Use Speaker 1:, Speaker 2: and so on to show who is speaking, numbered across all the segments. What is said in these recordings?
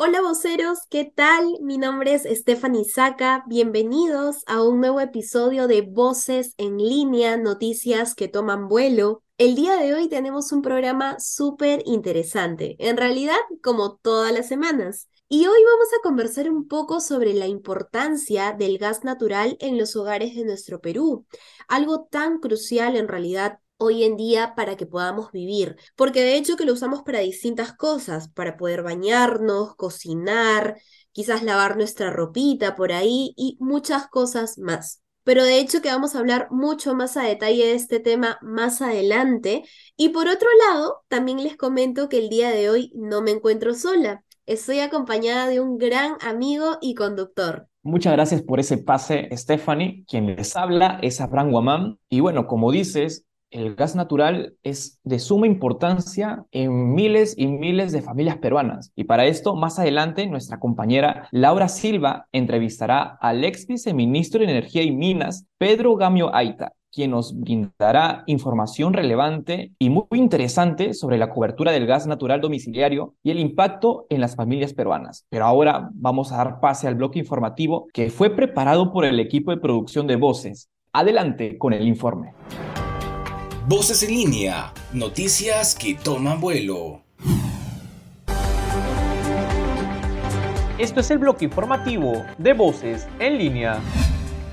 Speaker 1: Hola voceros, ¿qué tal? Mi nombre es Stephanie Saca. Bienvenidos a un nuevo episodio de Voces en línea, noticias que toman vuelo. El día de hoy tenemos un programa súper interesante, en realidad como todas las semanas. Y hoy vamos a conversar un poco sobre la importancia del gas natural en los hogares de nuestro Perú, algo tan crucial en realidad hoy en día para que podamos vivir, porque de hecho que lo usamos para distintas cosas, para poder bañarnos, cocinar, quizás lavar nuestra ropita por ahí y muchas cosas más. Pero de hecho que vamos a hablar mucho más a detalle de este tema más adelante. Y por otro lado, también les comento que el día de hoy no me encuentro sola. Estoy acompañada de un gran amigo y conductor.
Speaker 2: Muchas gracias por ese pase, Stephanie. Quien les habla es Abraham Guamán. Y bueno, como dices, el gas natural es de suma importancia en miles y miles de familias peruanas. Y para esto, más adelante, nuestra compañera Laura Silva entrevistará al ex viceministro de Energía y Minas, Pedro Gamio Aita, quien nos brindará información relevante y muy interesante sobre la cobertura del gas natural domiciliario y el impacto en las familias peruanas. Pero ahora vamos a dar pase al bloque informativo que fue preparado por el equipo de producción de Voces. Adelante con el informe.
Speaker 3: Voces en línea, noticias que toman vuelo.
Speaker 2: Esto es el bloque informativo de Voces en línea.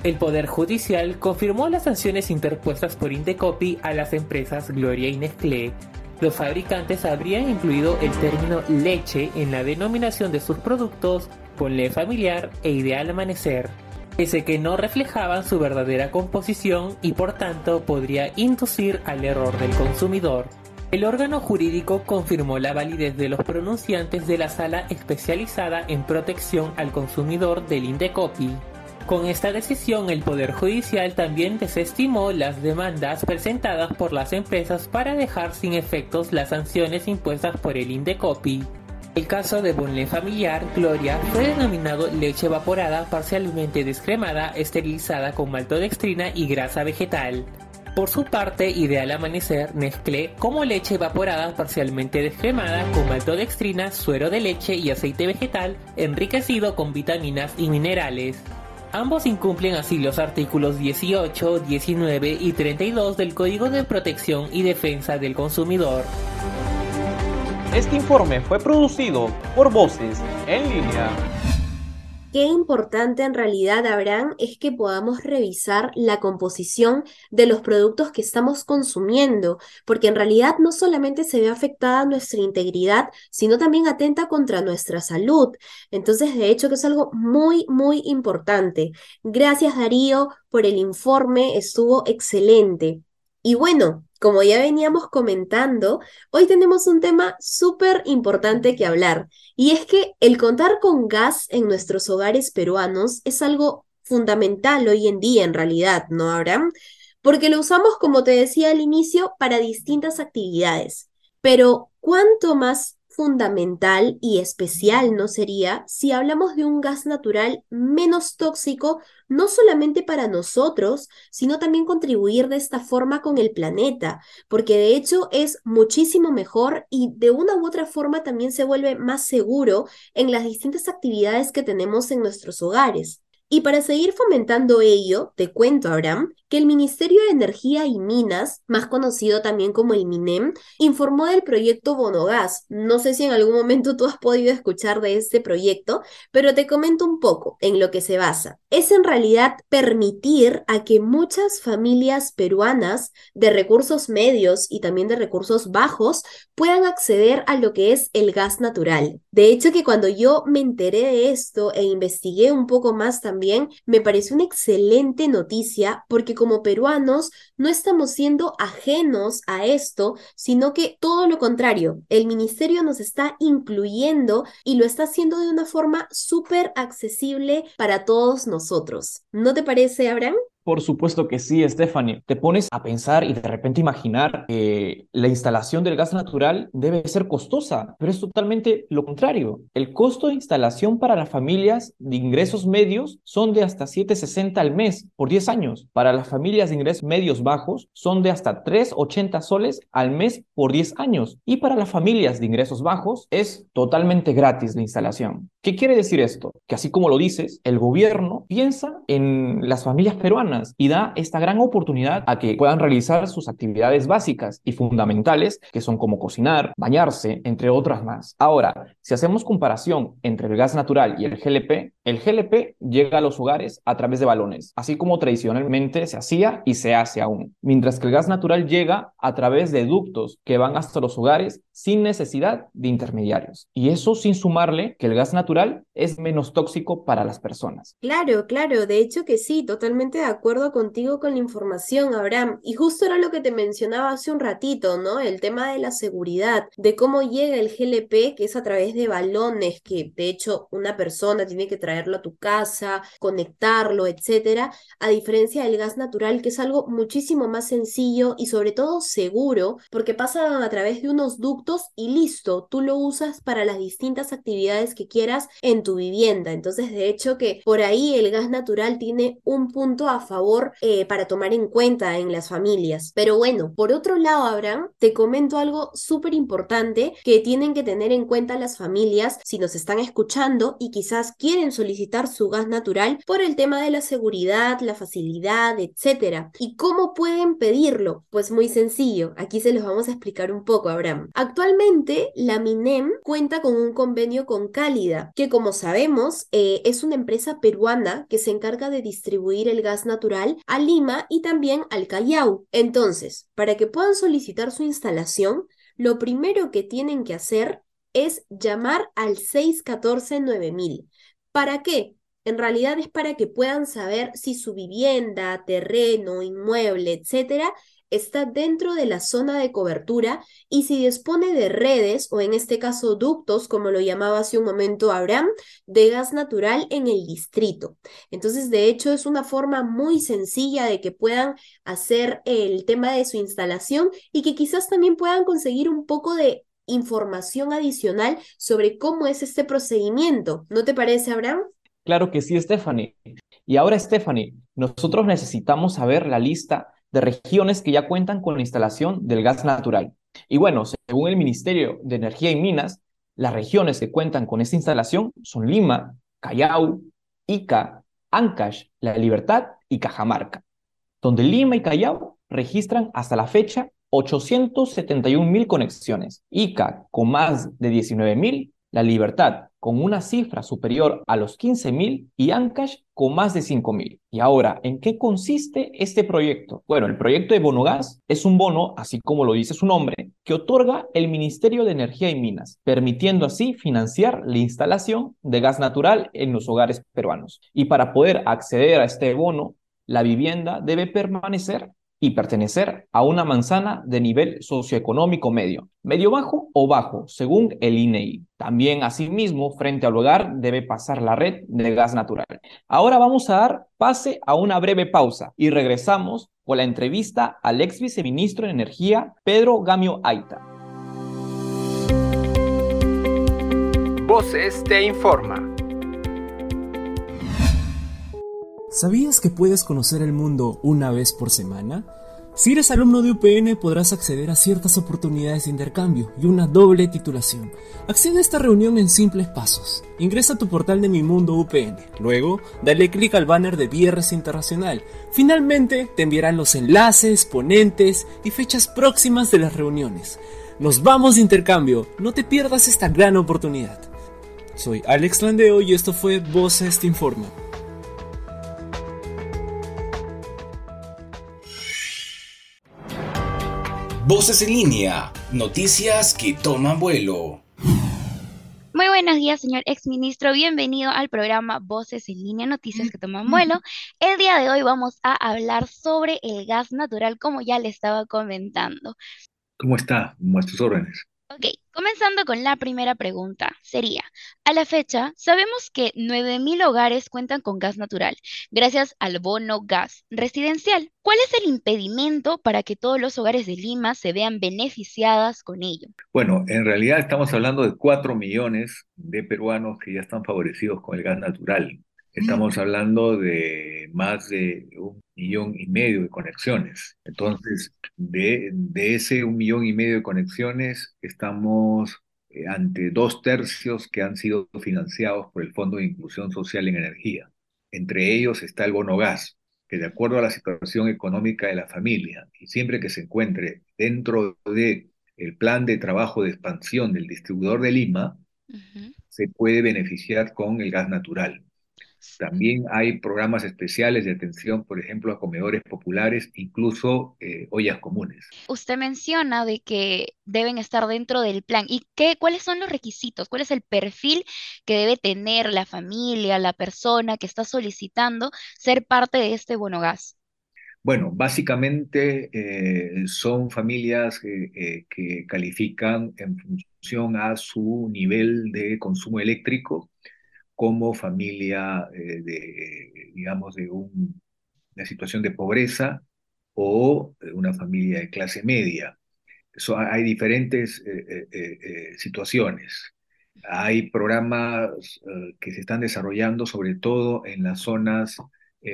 Speaker 4: El Poder Judicial confirmó las sanciones interpuestas por Indecopi a las empresas Gloria y Nestlé. Los fabricantes habrían incluido el término leche en la denominación de sus productos Ponle Familiar e Ideal Amanecer, pese que no reflejaban su verdadera composición y por tanto podría inducir al error del consumidor. El órgano jurídico confirmó la validez de los pronunciantes de la sala especializada en protección al consumidor del Indecopi. Con esta decisión, el Poder Judicial también desestimó las demandas presentadas por las empresas para dejar sin efectos las sanciones impuestas por el Indecopi. El caso de Bonlé Familiar, Gloria, fue denominado leche evaporada parcialmente descremada, esterilizada con maltodextrina y grasa vegetal. Por su parte, Ideal Amanecer, Nestlé, como leche evaporada parcialmente descremada con maltodextrina, suero de leche y aceite vegetal enriquecido con vitaminas y minerales. Ambos incumplen así los artículos 18, 19 y 32 del Código de Protección y Defensa del Consumidor.
Speaker 2: Este informe fue producido por Voces en línea.
Speaker 1: Qué importante en realidad, Abraham, es que podamos revisar la composición de los productos que estamos consumiendo, porque en realidad no solamente se ve afectada nuestra integridad, sino también atenta contra nuestra salud. Entonces, de hecho, que es algo muy, muy importante. Gracias, Darío, por el informe, estuvo excelente. Y bueno, como ya veníamos comentando, hoy tenemos un tema súper importante que hablar, y es que el contar con gas en nuestros hogares peruanos es algo fundamental hoy en día en realidad, ¿no, Abraham? Porque lo usamos, como te decía al inicio, para distintas actividades. Pero, ¿cuánto más fundamental y especial no sería si hablamos de un gas natural menos tóxico, no solamente para nosotros, sino también contribuir de esta forma con el planeta, porque de hecho es muchísimo mejor y de una u otra forma también se vuelve más seguro en las distintas actividades que tenemos en nuestros hogares. Y para seguir fomentando ello, te cuento, Abraham, que el Ministerio de Energía y Minas, más conocido también como el MINEM, informó del proyecto Bonogas. No sé si en algún momento tú has podido escuchar de este proyecto, pero te comento un poco en lo que se basa. Es en realidad permitir a que muchas familias peruanas de recursos medios y también de recursos bajos puedan acceder a lo que es el gas natural. De hecho, que cuando yo me enteré de esto e investigué un poco más también, me pareció una excelente noticia porque como peruanos no estamos siendo ajenos a esto, sino que todo lo contrario, el ministerio nos está incluyendo y lo está haciendo de una forma súper accesible para todos nosotros. ¿No te parece, Abraham?
Speaker 2: Por supuesto que sí, Stephanie. Te pones a pensar y de repente imaginar que la instalación del gas natural debe ser costosa, pero es totalmente lo contrario. El costo de instalación para las familias de ingresos medios son de hasta 7.60 al mes por 10 años. Para las familias de ingresos medios bajos son de hasta 3.80 soles al mes por 10 años. Y para las familias de ingresos bajos es totalmente gratis la instalación. ¿Qué quiere decir esto? Que así como lo dices, el gobierno piensa en las familias peruanas y da esta gran oportunidad a que puedan realizar sus actividades básicas y fundamentales, que son como cocinar, bañarse, entre otras más. Ahora, si hacemos comparación entre el gas natural y el GLP, el GLP llega a los hogares a través de balones, así como tradicionalmente se hacía y se hace aún, mientras que el gas natural llega a través de ductos que van hasta los hogares sin necesidad de intermediarios. Y eso sin sumarle que el gas natural es menos tóxico para las personas.
Speaker 1: Claro, claro, de hecho que sí, totalmente de acuerdo contigo con la información, Abraham. Y justo era lo que te mencionaba hace un ratito, ¿no? El tema de la seguridad, de cómo llega el GLP, que es a través de balones, que de hecho una persona tiene que traerlo a tu casa, conectarlo, etcétera, a diferencia del gas natural, que es algo muchísimo más sencillo y sobre todo seguro, porque pasa a través de unos ductos y listo, tú lo usas para las distintas actividades que quieras en tu vivienda. Entonces, de hecho, que por ahí el gas natural tiene un punto a favor eh, para tomar en cuenta en las familias. Pero bueno, por otro lado, Abraham, te comento algo súper importante que tienen que tener en cuenta las familias si nos están escuchando y quizás quieren solicitar su gas natural por el tema de la seguridad, la facilidad, etcétera. ¿Y cómo pueden pedirlo? Pues muy sencillo, aquí se los vamos a explicar un poco, Abraham. La MINEM cuenta con un convenio con Cálida, que como sabemos eh, es una empresa peruana que se encarga de distribuir el gas natural a Lima y también al Callao. Entonces, para que puedan solicitar su instalación, lo primero que tienen que hacer es llamar al 614-9000. ¿Para qué? En realidad es para que puedan saber si su vivienda, terreno, inmueble, etcétera, está dentro de la zona de cobertura y si dispone de redes o en este caso ductos, como lo llamaba hace un momento Abraham, de gas natural en el distrito. Entonces, de hecho, es una forma muy sencilla de que puedan hacer el tema de su instalación y que quizás también puedan conseguir un poco de información adicional sobre cómo es este procedimiento. ¿No te parece, Abraham?
Speaker 2: Claro que sí, Stephanie. Y ahora, Stephanie, nosotros necesitamos saber la lista de regiones que ya cuentan con la instalación del gas natural. Y bueno, según el Ministerio de Energía y Minas, las regiones que cuentan con esta instalación son Lima, Callao, Ica, Ancash, La Libertad y Cajamarca, donde Lima y Callao registran hasta la fecha 871 mil conexiones, Ica con más de 19 mil, La Libertad con una cifra superior a los 15.000 y Ancash con más de 5.000. Y ahora, ¿en qué consiste este proyecto? Bueno, el proyecto de Bonogas es un bono, así como lo dice su nombre, que otorga el Ministerio de Energía y Minas, permitiendo así financiar la instalación de gas natural en los hogares peruanos. Y para poder acceder a este bono, la vivienda debe permanecer y pertenecer a una manzana de nivel socioeconómico medio, medio bajo o bajo, según el INEI. E También, asimismo, frente al hogar debe pasar la red de gas natural. Ahora vamos a dar pase a una breve pausa y regresamos con la entrevista al ex viceministro de Energía, Pedro Gamio Aita.
Speaker 3: Voces te informa.
Speaker 5: ¿Sabías que puedes conocer el mundo una vez por semana? Si eres alumno de UPN podrás acceder a ciertas oportunidades de intercambio y una doble titulación. Accede a esta reunión en simples pasos. Ingresa a tu portal de Mi Mundo UPN. Luego, dale clic al banner de Viernes Internacional. Finalmente, te enviarán los enlaces, ponentes y fechas próximas de las reuniones. Nos vamos de intercambio. No te pierdas esta gran oportunidad. Soy Alex Landeo y esto fue Voces Te Informa.
Speaker 3: Voces en línea, noticias que toman vuelo.
Speaker 6: Muy buenos días, señor exministro. Bienvenido al programa Voces en línea, noticias que toman vuelo. El día de hoy vamos a hablar sobre el gas natural, como ya le estaba comentando.
Speaker 7: ¿Cómo está? Nuestros órdenes.
Speaker 6: Ok, comenzando con la primera pregunta, sería, a la fecha, sabemos que 9.000 hogares cuentan con gas natural, gracias al bono gas residencial. ¿Cuál es el impedimento para que todos los hogares de Lima se vean beneficiadas con ello?
Speaker 7: Bueno, en realidad estamos hablando de 4 millones de peruanos que ya están favorecidos con el gas natural. Estamos hablando de más de un millón y medio de conexiones. Entonces, de, de ese un millón y medio de conexiones, estamos eh, ante dos tercios que han sido financiados por el Fondo de Inclusión Social en Energía. Entre ellos está el bono gas, que de acuerdo a la situación económica de la familia y siempre que se encuentre dentro de el plan de trabajo de expansión del distribuidor de Lima, se puede beneficiar con el gas natural. También hay programas especiales de atención, por ejemplo, a comedores populares, incluso eh, ollas comunes.
Speaker 6: Usted menciona de que deben estar dentro del plan. ¿Y qué, cuáles son los requisitos? ¿Cuál es el perfil que debe tener la familia, la persona que está solicitando ser parte de este bono gas?
Speaker 7: Bueno, básicamente eh, son familias eh, que califican en función a su nivel de consumo eléctrico como familia eh, de, digamos, de una situación de pobreza o una familia de clase media. hay diferentes eh, eh, situaciones. Hay programas que se están desarrollando sobre todo en las zonas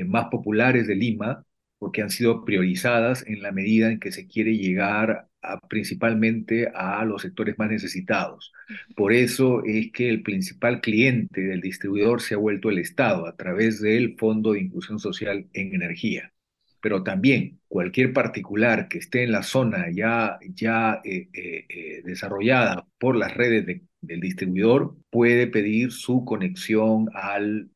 Speaker 7: más populares de Lima, porque han sido priorizadas en la medida en que se quiere llegar principalmente a los sectores más necesitados. Por eso es que el principal cliente del distribuidor se ha vuelto el Estado a través del Fondo de Inclusión Social en Energía. Pero también cualquier particular que esté en la zona ya, ya eh, eh, eh, desarrollada por las redes del distribuidor puede pedir su conexión al,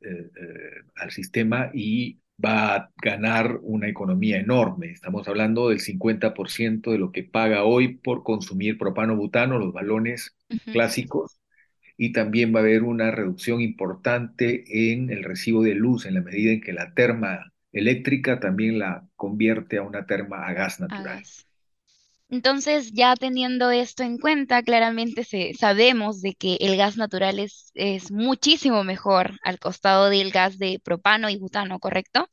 Speaker 7: al sistema y va a ganar una economía enorme. Estamos hablando del 50% de lo que paga hoy por consumir propano-butano, los balones clásicos, y también va a haber una reducción importante en el recibo de luz en la medida en que la terma eléctrica también la convierte a una terma a gas natural.
Speaker 6: Entonces, ya teniendo esto en cuenta, claramente se, sabemos de que el gas natural es, es muchísimo mejor al costado del gas de propano y butano, ¿correcto?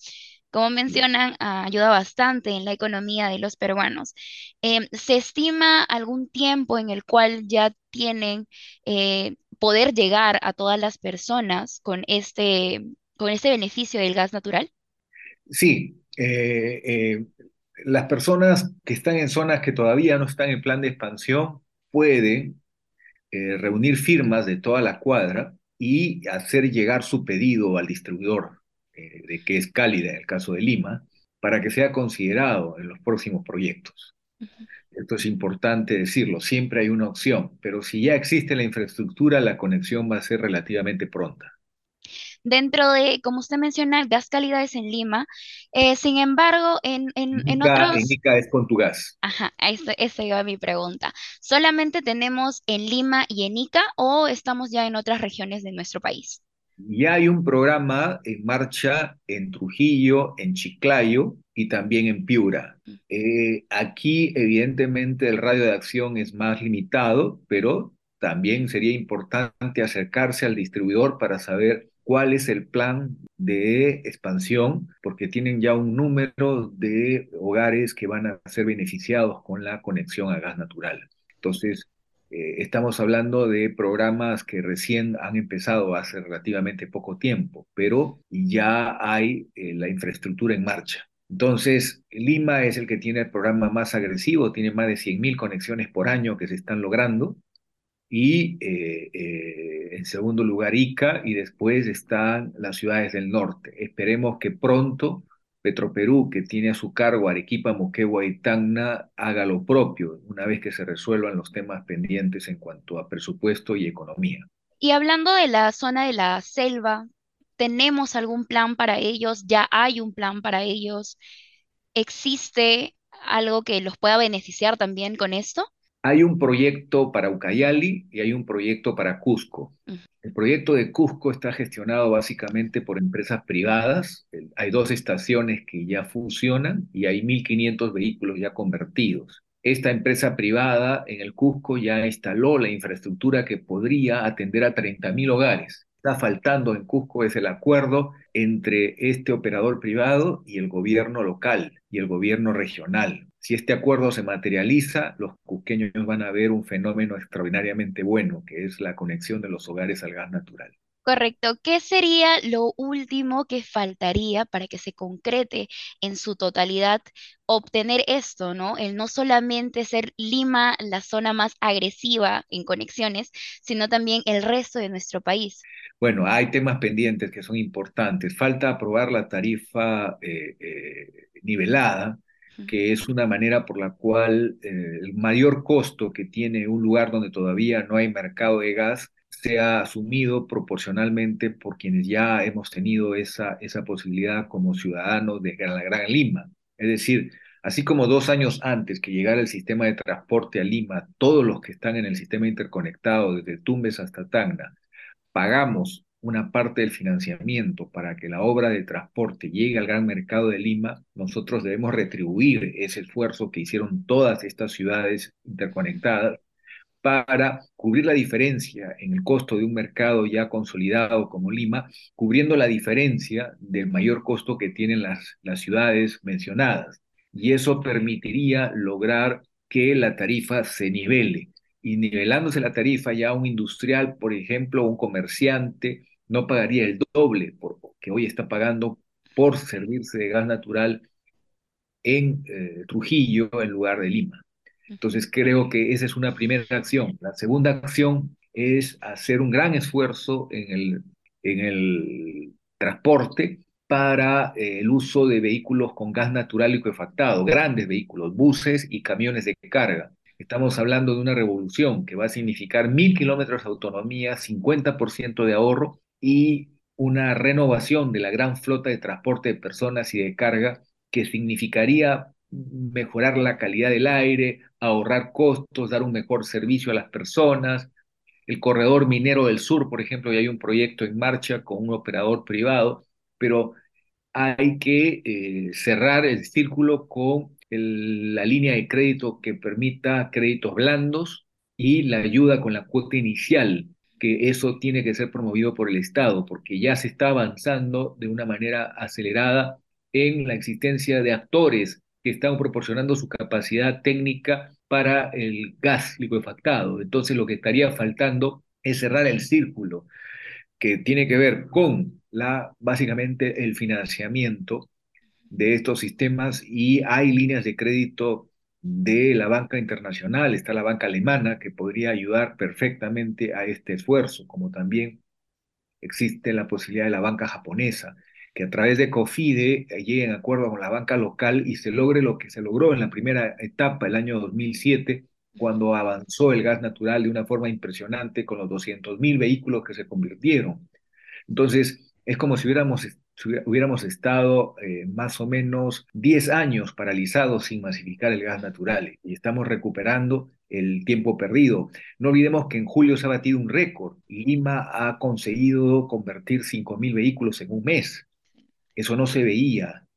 Speaker 6: Como mencionan, ayuda bastante en la economía de los peruanos. Em, ¿se estima algún tiempo en el cual ya tienen eh, poder llegar a todas las personas con este, con este beneficio del gas natural?
Speaker 7: Sí, eh, eh, las personas que están en zonas que todavía no están en plan de expansión pueden eh, reunir firmas de toda la cuadra y hacer llegar su pedido al distribuidor, eh, de que es cálida en el caso de Lima, para que sea considerado en los próximos proyectos. Esto es importante decirlo, siempre hay una opción, pero si ya existe la infraestructura, la conexión va a ser relativamente pronta
Speaker 6: dentro de, como usted menciona, gas calidades en Lima. Eh, sin embargo, en, en, en
Speaker 7: otros... En Ica es con tu gas.
Speaker 6: Ajá, esa, esa iba mi pregunta. ¿Solamente tenemos en Lima y en Ica o estamos ya en otras regiones de nuestro país?
Speaker 7: Ya hay un programa en marcha en Trujillo, en Chiclayo y también en Piura. Mm. Eh, aquí, evidentemente, el radio de acción es más limitado, pero también sería importante acercarse al distribuidor para saber cuál es el plan de expansión, porque tienen ya un número de hogares que van a ser beneficiados con la conexión a gas natural. Entonces, eh, estamos hablando de programas que recién han empezado hace relativamente poco tiempo, pero ya hay eh, la infraestructura en marcha. Entonces, Lima es el que tiene el programa más agresivo, tiene más de 100.000 conexiones por año que se están logrando. Y eh, eh, en segundo lugar, Ica, y después están las ciudades del norte. Esperemos que pronto Petroperú, que tiene a su cargo Arequipa, Moquegua y Tacna, haga lo propio, una vez que se resuelvan los temas pendientes en cuanto a presupuesto y economía.
Speaker 6: Y hablando de la zona de la selva, ¿tenemos algún plan para ellos? ¿Ya hay un plan para ellos? ¿Existe algo que los pueda beneficiar también con esto?
Speaker 7: Hay un proyecto para Ucayali y hay un proyecto para Cusco. El proyecto de Cusco está gestionado básicamente por empresas privadas. Hay dos estaciones que ya funcionan y hay 1.500 vehículos ya convertidos. Esta empresa privada en el Cusco ya instaló la infraestructura que podría atender a 30.000 hogares. Está faltando en Cusco es el acuerdo entre este operador privado y el gobierno local y el gobierno regional. Si este acuerdo se materializa, los cusqueños van a ver un fenómeno extraordinariamente bueno, que es la conexión de los hogares al gas natural.
Speaker 6: Correcto. ¿Qué sería lo último que faltaría para que se concrete en su totalidad obtener esto, ¿no? El no solamente ser Lima la zona más agresiva en conexiones, sino también el resto de nuestro país.
Speaker 7: Bueno, hay temas pendientes que son importantes. Falta aprobar la tarifa eh, eh, nivelada que es una manera por la cual eh, el mayor costo que tiene un lugar donde todavía no hay mercado de gas sea asumido proporcionalmente por quienes ya hemos tenido esa, esa posibilidad como ciudadanos de la Gran Lima. Es decir, así como dos años antes que llegara el sistema de transporte a Lima, todos los que están en el sistema interconectado, desde Tumbes hasta Tacna, pagamos una parte del financiamiento para que la obra de transporte llegue al gran mercado de Lima, nosotros debemos retribuir ese esfuerzo que hicieron todas estas ciudades interconectadas para cubrir la diferencia en el costo de un mercado ya consolidado como Lima, cubriendo la diferencia del mayor costo que tienen las, las ciudades mencionadas. Y eso permitiría lograr que la tarifa se nivele. Y nivelándose la tarifa ya un industrial, por ejemplo, un comerciante, no pagaría el doble por, que hoy está pagando por servirse de gas natural en eh, Trujillo en lugar de Lima. Entonces creo que esa es una primera acción. La segunda acción es hacer un gran esfuerzo en el, en el transporte para eh, el uso de vehículos con gas natural liquefactado, grandes vehículos, buses y camiones de carga. Estamos hablando de una revolución que va a significar mil kilómetros de autonomía, 50% de ahorro y una renovación de la gran flota de transporte de personas y de carga que significaría mejorar la calidad del aire, ahorrar costos, dar un mejor servicio a las personas. El corredor minero del sur, por ejemplo, ya hay un proyecto en marcha con un operador privado, pero hay que eh, cerrar el círculo con la línea de crédito que permita créditos blandos y la ayuda con la cuota inicial que eso tiene que ser promovido por el Estado, porque ya se está avanzando de una manera acelerada en la existencia de actores que están proporcionando su capacidad técnica para el gas liquefactado. Entonces lo que estaría faltando es cerrar el círculo que tiene que ver con la básicamente el financiamiento de estos sistemas y hay líneas de crédito de la banca internacional, está la banca alemana que podría ayudar perfectamente a este esfuerzo, como también existe la posibilidad de la banca japonesa, que a través de COFIDE llegue en acuerdo con la banca local y se logre lo que se logró en la primera etapa, el año 2007, cuando avanzó el gas natural de una forma impresionante con los 200.000 vehículos que se convirtieron. Entonces, es como si hubiéramos hubiéramos estado eh, más o menos 10 años paralizados sin masificar el gas natural y estamos recuperando el tiempo perdido. No olvidemos que en julio se ha batido un récord. Lima ha conseguido convertir 5.000 vehículos en un mes. Eso no se veía.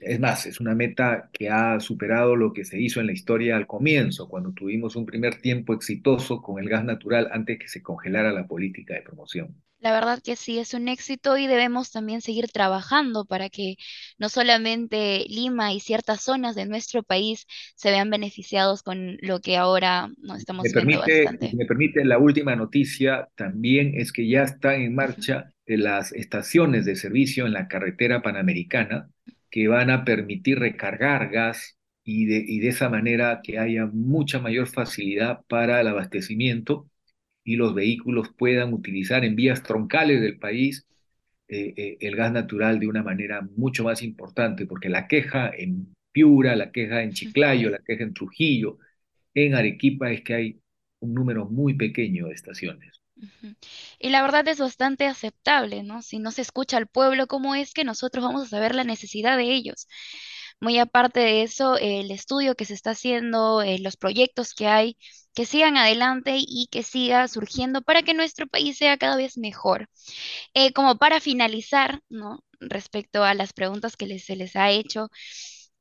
Speaker 7: Es más, es una meta que ha superado lo que se hizo en la historia al comienzo, cuando tuvimos un primer tiempo exitoso con el gas natural antes que se congelara la política de promoción.
Speaker 6: La verdad que sí, es un éxito y debemos también seguir trabajando para que no solamente Lima y ciertas zonas de nuestro país se vean beneficiados con lo que ahora nos estamos
Speaker 7: me
Speaker 6: viendo
Speaker 7: permite,
Speaker 6: bastante.
Speaker 7: Me permite la última noticia también es que ya están en marcha las estaciones de servicio en la carretera panamericana que van a permitir recargar gas y de, y de esa manera que haya mucha mayor facilidad para el abastecimiento y los vehículos puedan utilizar en vías troncales del país eh, eh, el gas natural de una manera mucho más importante, porque la queja en Piura, la queja en Chiclayo, la queja en Trujillo, en Arequipa es que hay un número muy pequeño de estaciones.
Speaker 6: Y la verdad es bastante aceptable, ¿no? Si no se escucha al pueblo, ¿cómo es que nosotros vamos a saber la necesidad de ellos? Muy aparte de eso, el estudio que se está haciendo, eh, los proyectos que hay, que sigan adelante y que siga surgiendo para que nuestro país sea cada vez mejor. Eh, como para finalizar, ¿no? Respecto a las preguntas que se les ha hecho,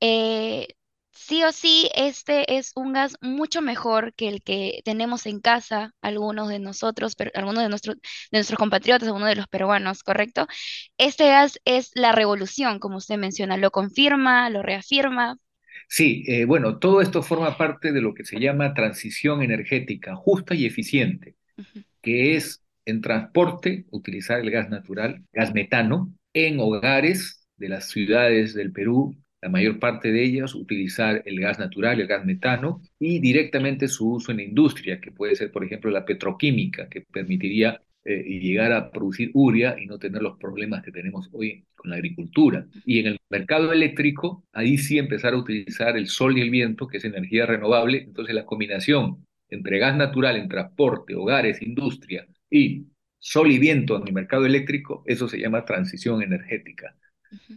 Speaker 6: eh, sí o sí, este es un gas mucho mejor que el que tenemos en casa, algunos de nosotros, pero algunos de, nuestros de nuestros compatriotas, algunos de los peruanos, ¿correcto? Este gas es la revolución, como usted menciona, lo confirma, lo reafirma.
Speaker 7: Sí, eh, bueno, todo esto forma parte de lo que se llama transición energética justa y eficiente, que es en transporte utilizar el gas natural, gas metano, en hogares de las ciudades del Perú, la mayor parte de ellas utilizar el gas natural, el gas metano, y directamente su uso en la industria, que puede ser, por ejemplo, la petroquímica, que permitiría eh, llegar a producir uria y no tener los problemas que tenemos hoy con la agricultura. Y en el mercado eléctrico, ahí sí empezar a utilizar el sol y el viento, que es energía renovable. Entonces la combinación entre gas natural en transporte, hogares, industria y sol y viento en el mercado eléctrico, eso se llama transición energética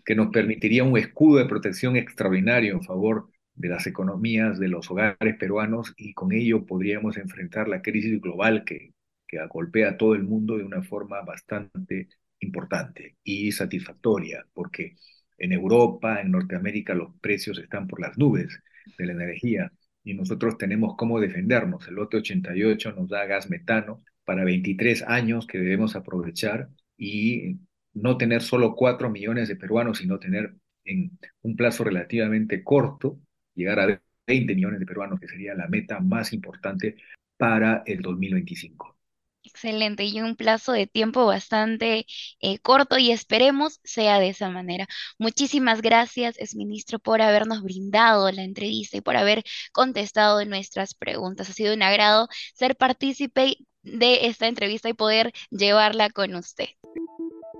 Speaker 7: que nos permitiría un escudo de protección extraordinario en favor de las economías de los hogares peruanos y con ello podríamos enfrentar la crisis global que, que golpea a todo el mundo de una forma bastante importante y satisfactoria, porque en Europa, en Norteamérica, los precios están por las nubes de la energía y nosotros tenemos cómo defendernos. El lote 88 nos da gas metano para 23 años que debemos aprovechar y no tener solo 4 millones de peruanos, sino tener en un plazo relativamente corto, llegar a 20 millones de peruanos, que sería la meta más importante para el 2025.
Speaker 6: Excelente, y un plazo de tiempo bastante eh, corto y esperemos sea de esa manera. Muchísimas gracias, exministro, por habernos brindado la entrevista y por haber contestado nuestras preguntas. Ha sido un agrado ser partícipe de esta entrevista y poder llevarla con usted.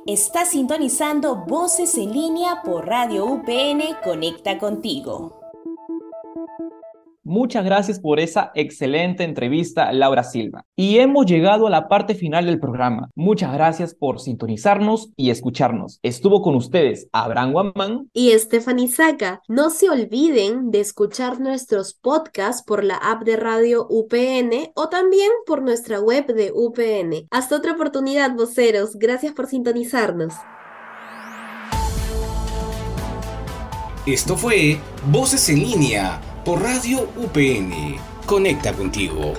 Speaker 8: Está sintonizando Voces en línea por Radio UPN Conecta contigo.
Speaker 2: Muchas gracias por esa excelente entrevista, Laura Silva. Y hemos llegado a la parte final del programa. Muchas gracias por sintonizarnos y escucharnos. Estuvo con ustedes Abraham Guamán
Speaker 1: y Stephanie Saca. No se olviden de escuchar nuestros podcasts por la app de Radio UPN o también por nuestra web de UPN. Hasta otra oportunidad, voceros. Gracias por sintonizarnos.
Speaker 3: Esto fue Voces en línea por Radio UPN. Conecta contigo.